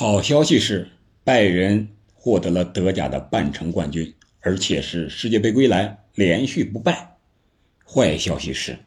好消息是，拜仁获得了德甲的半程冠军，而且是世界杯归来连续不败。坏消息是，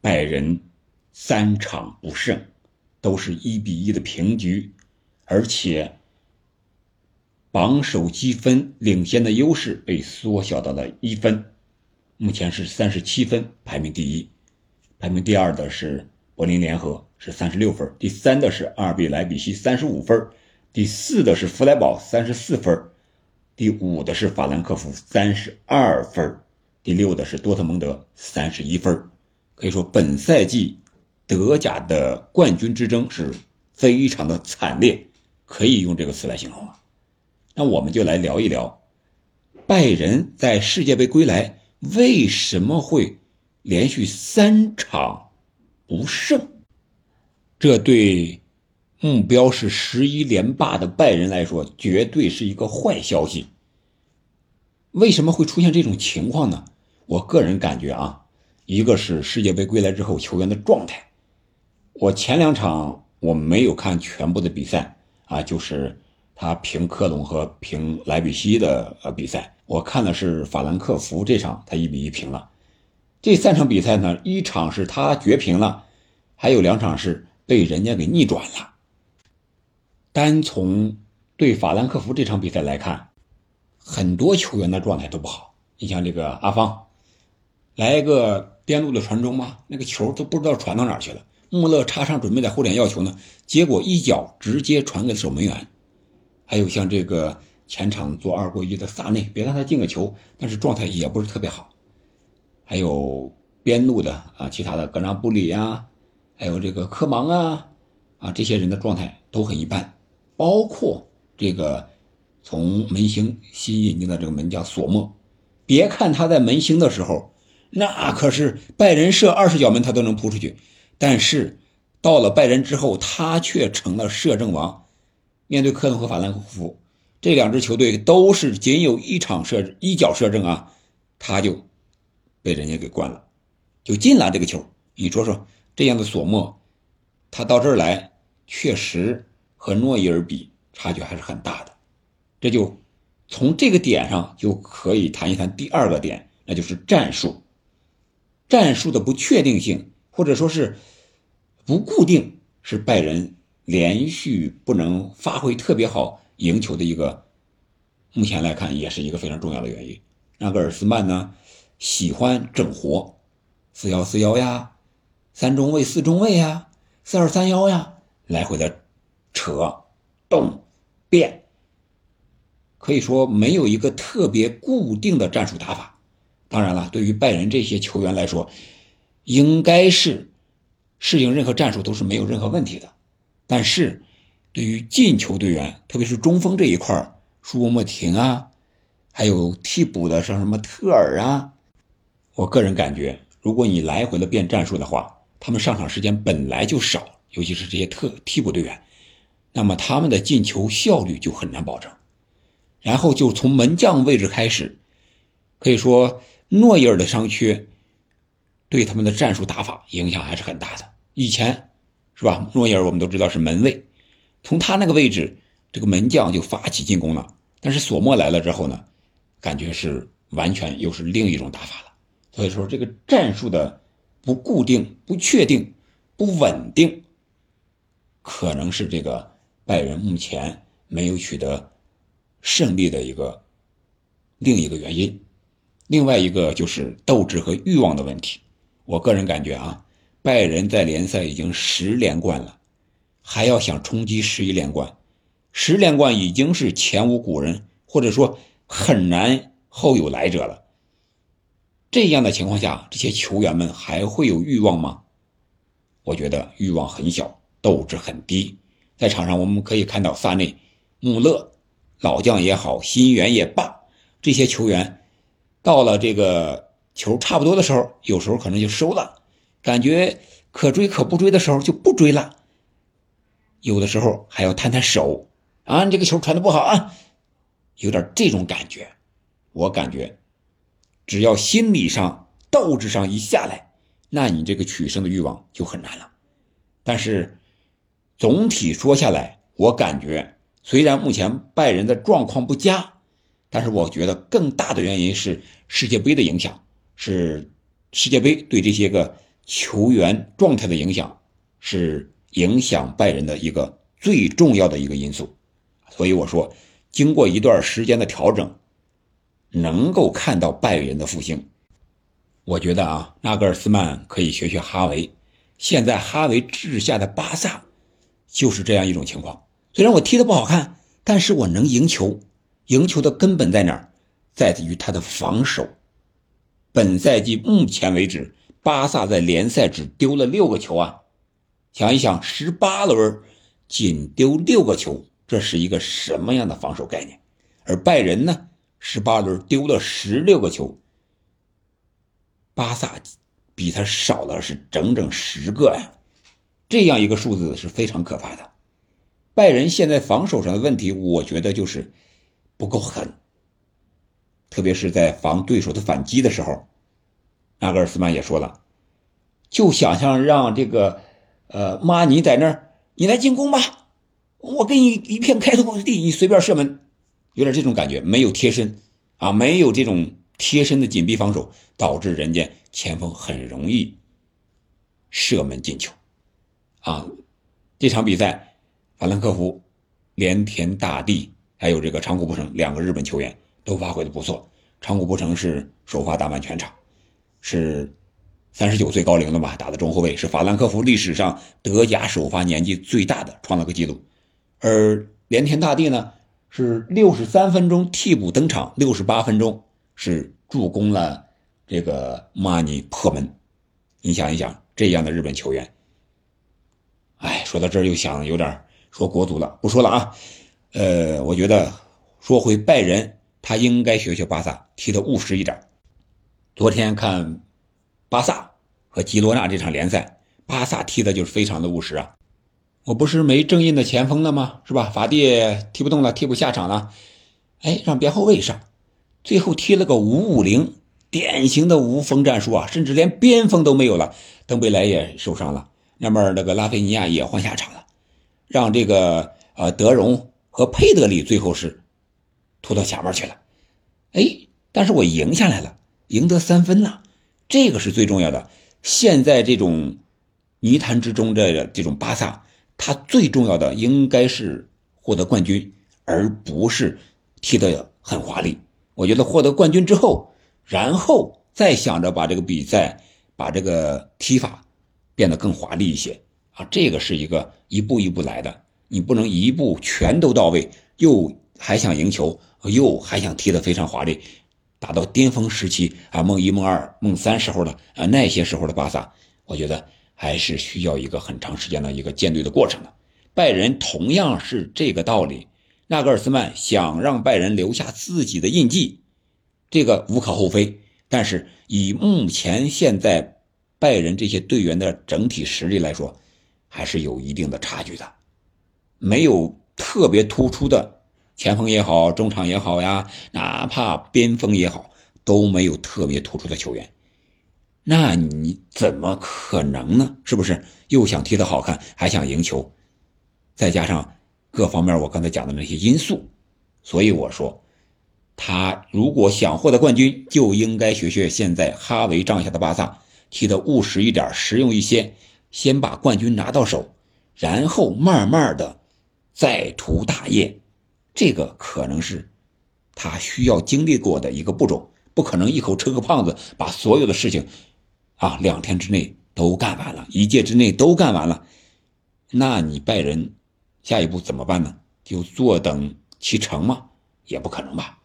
拜仁三场不胜，都是一比一的平局，而且榜首积分领先的优势被缩小到了一分，目前是三十七分，排名第一，排名第二的是柏林联合。是三十六分，第三的是阿尔比莱比锡三十五分，第四的是弗莱堡三十四分，第五的是法兰克福三十二分，第六的是多特蒙德三十一分。可以说，本赛季德甲的冠军之争是非常的惨烈，可以用这个词来形容啊。那我们就来聊一聊，拜仁在世界杯归来为什么会连续三场不胜？这对目标是十一连霸的拜仁来说，绝对是一个坏消息。为什么会出现这种情况呢？我个人感觉啊，一个是世界杯归来之后球员的状态。我前两场我没有看全部的比赛啊，就是他平科隆和平莱比锡的呃比赛，我看的是法兰克福这场，他一比一平了。这三场比赛呢，一场是他绝平了，还有两场是。被人家给逆转了。单从对法兰克福这场比赛来看，很多球员的状态都不好。你像这个阿方，来一个边路的传中嘛，那个球都不知道传到哪去了。穆勒插上准备在后点要球呢，结果一脚直接传给守门员。还有像这个前场做二过一的萨内，别看他进个球，但是状态也不是特别好。还有边路的啊，其他的格纳布里呀。还有这个科芒啊，啊，这些人的状态都很一般，包括这个从门兴新引进的这个门将索莫，别看他在门兴的时候，那可是拜仁射二十脚门他都能扑出去，但是到了拜仁之后，他却成了射正王。面对科隆和法兰克福这两支球队，都是仅有一场射一脚射正啊，他就被人家给关了，就进了这个球。你说说。这样的索莫，他到这儿来，确实和诺伊尔比差距还是很大的。这就从这个点上就可以谈一谈第二个点，那就是战术。战术的不确定性或者说是不固定，是拜仁连续不能发挥特别好赢球的一个，目前来看也是一个非常重要的原因。那格尔斯曼呢，喜欢整活，四幺四幺呀。三中卫、四中卫呀，四二三幺呀，来回的扯、动、变，可以说没有一个特别固定的战术打法。当然了，对于拜仁这些球员来说，应该是适应任何战术都是没有任何问题的。但是，对于进球队员，特别是中锋这一块舒波莫廷啊，还有替补的像什么特尔啊，我个人感觉，如果你来回的变战术的话，他们上场时间本来就少，尤其是这些特替补队员，那么他们的进球效率就很难保证。然后就从门将位置开始，可以说诺伊尔的伤缺对他们的战术打法影响还是很大的。以前是吧？诺伊尔我们都知道是门卫，从他那个位置，这个门将就发起进攻了。但是索莫来了之后呢，感觉是完全又是另一种打法了。所以说这个战术的。不固定、不确定、不稳定，可能是这个拜仁目前没有取得胜利的一个另一个原因。另外一个就是斗志和欲望的问题。我个人感觉啊，拜仁在联赛已经十连冠了，还要想冲击十一连冠，十连冠已经是前无古人，或者说很难后有来者了。这样的情况下，这些球员们还会有欲望吗？我觉得欲望很小，斗志很低。在场上我们可以看到萨内、穆勒，老将也好，新援也罢，这些球员到了这个球差不多的时候，有时候可能就收了，感觉可追可不追的时候就不追了。有的时候还要摊摊手啊，这个球传的不好啊，有点这种感觉。我感觉。只要心理上、斗志上一下来，那你这个取胜的欲望就很难了。但是总体说下来，我感觉虽然目前拜仁的状况不佳，但是我觉得更大的原因是世界杯的影响，是世界杯对这些个球员状态的影响，是影响拜仁的一个最重要的一个因素。所以我说，经过一段时间的调整，能够看到拜仁的复兴。我觉得啊，纳格尔斯曼可以学学哈维。现在哈维治下的巴萨就是这样一种情况。虽然我踢的不好看，但是我能赢球。赢球的根本在哪儿？在于他的防守。本赛季目前为止，巴萨在联赛只丢了六个球啊！想一想，十八轮仅丢六个球，这是一个什么样的防守概念？而拜仁呢，十八轮丢了十六个球。巴萨比他少了是整整十个呀，这样一个数字是非常可怕的。拜仁现在防守上的问题，我觉得就是不够狠，特别是在防对手的反击的时候。纳格尔斯曼也说了，就想象让这个呃马尼在那儿，你来进攻吧，我给你一片开拓地，你随便射门，有点这种感觉，没有贴身啊，没有这种。贴身的紧逼防守导致人家前锋很容易射门进球，啊，这场比赛，法兰克福、连田大地还有这个长谷部诚两个日本球员都发挥的不错。长谷部诚是首发打满全场，是三十九岁高龄了吧，打的中后卫，是法兰克福历史上德甲首发年纪最大的，创了个记录。而连田大地呢，是六十三分钟替补登场，六十八分钟。是助攻了这个马尼破门，你想一想，这样的日本球员，哎，说到这儿又想有点说国足了，不说了啊。呃，我觉得说回拜仁，他应该学学巴萨，踢的务实一点。昨天看巴萨和吉罗纳这场联赛，巴萨踢的就是非常的务实啊。我不是没正印的前锋了吗？是吧？法蒂踢不动了，替补下场了，哎，让边后卫上。最后踢了个五五零，典型的无锋战术啊，甚至连边锋都没有了。登贝莱也受伤了，那边那个拉菲尼亚也换下场了，让这个呃德容和佩德里最后是拖到下边去了。哎，但是我赢下来了，赢得三分了，这个是最重要的。现在这种泥潭之中的这种巴萨，他最重要的应该是获得冠军，而不是踢得很华丽。我觉得获得冠军之后，然后再想着把这个比赛、把这个踢法变得更华丽一些啊，这个是一个一步一步来的，你不能一步全都到位，又还想赢球，又还想踢得非常华丽，达到巅峰时期啊，梦一、梦二、梦三时候的啊那些时候的巴萨，我觉得还是需要一个很长时间的一个建队的过程的。拜仁同样是这个道理。纳格尔斯曼想让拜仁留下自己的印记，这个无可厚非。但是以目前现在拜仁这些队员的整体实力来说，还是有一定的差距的。没有特别突出的前锋也好，中场也好呀，哪怕边锋也好，都没有特别突出的球员。那你怎么可能呢？是不是又想踢得好看，还想赢球，再加上？各方面，我刚才讲的那些因素，所以我说，他如果想获得冠军，就应该学学现在哈维帐下的巴萨，踢得务实一点，实用一些，先把冠军拿到手，然后慢慢的再图大业。这个可能是他需要经历过的一个步骤，不可能一口吃个胖子，把所有的事情啊两天之内都干完了，一届之内都干完了，那你拜仁。下一步怎么办呢？就坐等其成吗？也不可能吧，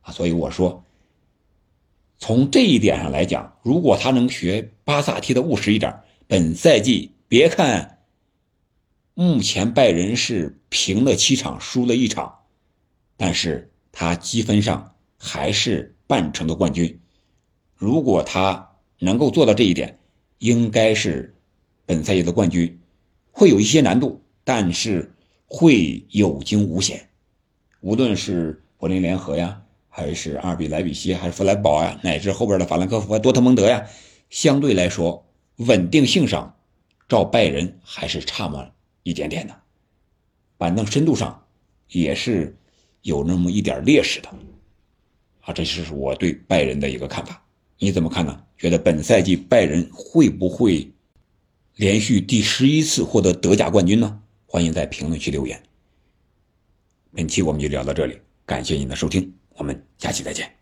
啊！所以我说，从这一点上来讲，如果他能学巴萨踢的务实一点，本赛季别看目前拜仁是平了七场，输了一场，但是他积分上还是半程的冠军。如果他能够做到这一点，应该是本赛季的冠军，会有一些难度，但是。会有惊无险，无论是柏林联合呀，还是阿尔比莱比锡，还是弗莱堡呀，乃至后边的法兰克福、多特蒙德呀，相对来说稳定性上，照拜仁还是差么一点点的。板凳深度上也是有那么一点劣势的。啊，这是我对拜仁的一个看法，你怎么看呢？觉得本赛季拜仁会不会连续第十一次获得德甲冠军呢？欢迎在评论区留言。本期我们就聊到这里，感谢您的收听，我们下期再见。